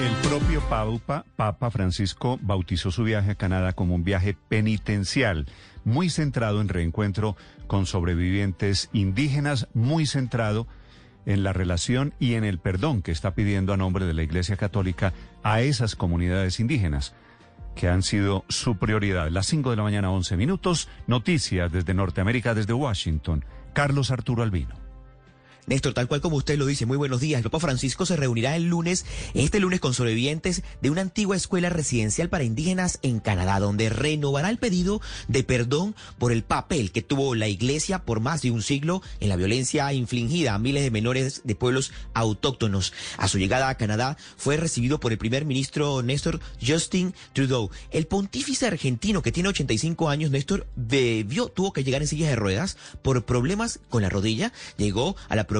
El propio Papa, Francisco bautizó su viaje a Canadá como un viaje penitencial, muy centrado en reencuentro con sobrevivientes indígenas, muy centrado en la relación y en el perdón que está pidiendo a nombre de la Iglesia Católica a esas comunidades indígenas que han sido su prioridad. Las 5 de la mañana, 11 minutos. Noticias desde Norteamérica, desde Washington. Carlos Arturo Albino. Néstor, tal cual como usted lo dice, muy buenos días. El Papa Francisco se reunirá el lunes, este lunes, con sobrevivientes de una antigua escuela residencial para indígenas en Canadá, donde renovará el pedido de perdón por el papel que tuvo la Iglesia por más de un siglo en la violencia infligida a miles de menores de pueblos autóctonos. A su llegada a Canadá fue recibido por el primer ministro Néstor Justin Trudeau. El pontífice argentino que tiene 85 años, Néstor, bebió, tuvo que llegar en sillas de ruedas por problemas con la rodilla. Llegó a la provincia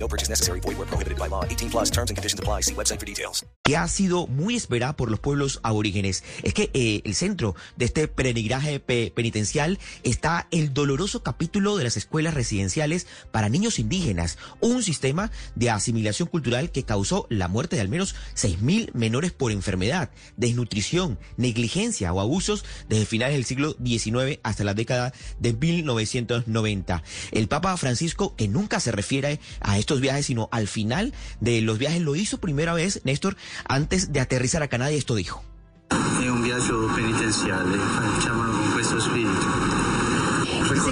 No purchase necessary. Void were prohibited by law. 18 plus terms and conditions apply. See website for details. que ha sido muy esperada por los pueblos aborígenes. Es que eh, el centro de este peregrinaje pe- penitencial está el doloroso capítulo de las escuelas residenciales para niños indígenas, un sistema de asimilación cultural que causó la muerte de al menos 6.000 menores por enfermedad, desnutrición, negligencia o abusos desde finales del siglo XIX hasta la década de 1990. El Papa Francisco, que nunca se refiere a viajes, sino al final de los viajes, lo hizo primera vez, Néstor, antes de aterrizar a Canadá y esto dijo. È un penitenziale, facciamolo con questo spirito.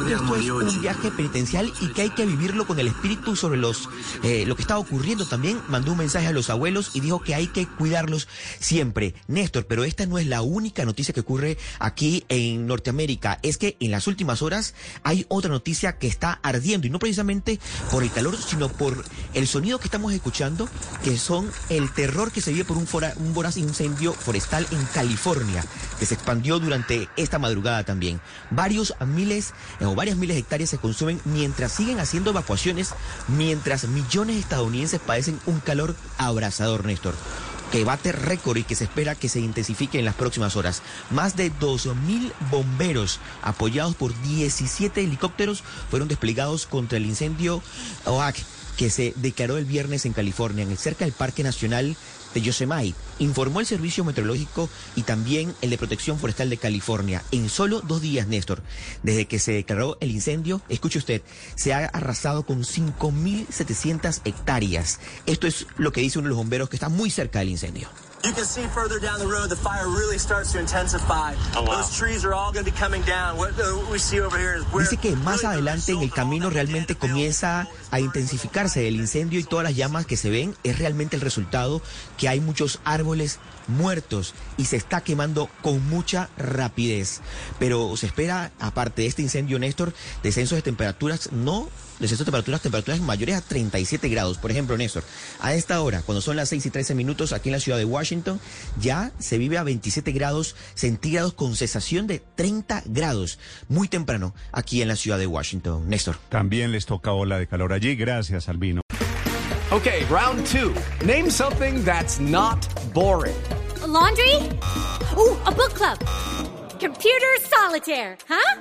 Que esto es un viaje penitencial y que hay que vivirlo con el espíritu sobre los eh, lo que está ocurriendo también. Mandó un mensaje a los abuelos y dijo que hay que cuidarlos siempre. Néstor, pero esta no es la única noticia que ocurre aquí en Norteamérica. Es que en las últimas horas hay otra noticia que está ardiendo y no precisamente por el calor, sino por el sonido que estamos escuchando, que son el terror que se vive por un, fora- un voraz incendio forestal en California, que se expandió durante esta madrugada también. Varios miles eh, o varias miles de hectáreas se consumen mientras siguen haciendo evacuaciones, mientras millones de estadounidenses padecen un calor abrasador, Néstor que bate récord y que se espera que se intensifique en las próximas horas. Más de 2.000 bomberos apoyados por 17 helicópteros fueron desplegados contra el incendio OAK que se declaró el viernes en California, en el cerca del Parque Nacional de Yosemite, informó el Servicio Meteorológico y también el de Protección Forestal de California. En solo dos días, Néstor, desde que se declaró el incendio, escuche usted, se ha arrasado con 5.700 hectáreas. Esto es lo que dice uno de los bomberos que está muy cerca del incendio. You can see further down the road, the fire really starts to intensify. Those trees are all going to be coming down. What, uh, what we see over here is Dice que más adelante en el camino realmente comienza a intensificarse el incendio y todas las llamas que se ven es realmente el resultado que hay muchos árboles muertos y se está quemando con mucha rapidez. Pero se espera, aparte de este incendio, Néstor, descensos de temperaturas, no descensos de temperaturas, temperaturas mayores a 37 grados. Por ejemplo, Néstor, a esta hora, cuando son las 6 y 13 minutos aquí en la ciudad de Washington, ya se vive a 27 grados centígrados con cesación de 30 grados. Muy temprano aquí en la ciudad de Washington. Néstor. También les toca ola de calor allí. Gracias, Albino. Okay, round two. Name something that's not boring. laundry? Ooh, a book club. Computer solitaire, huh?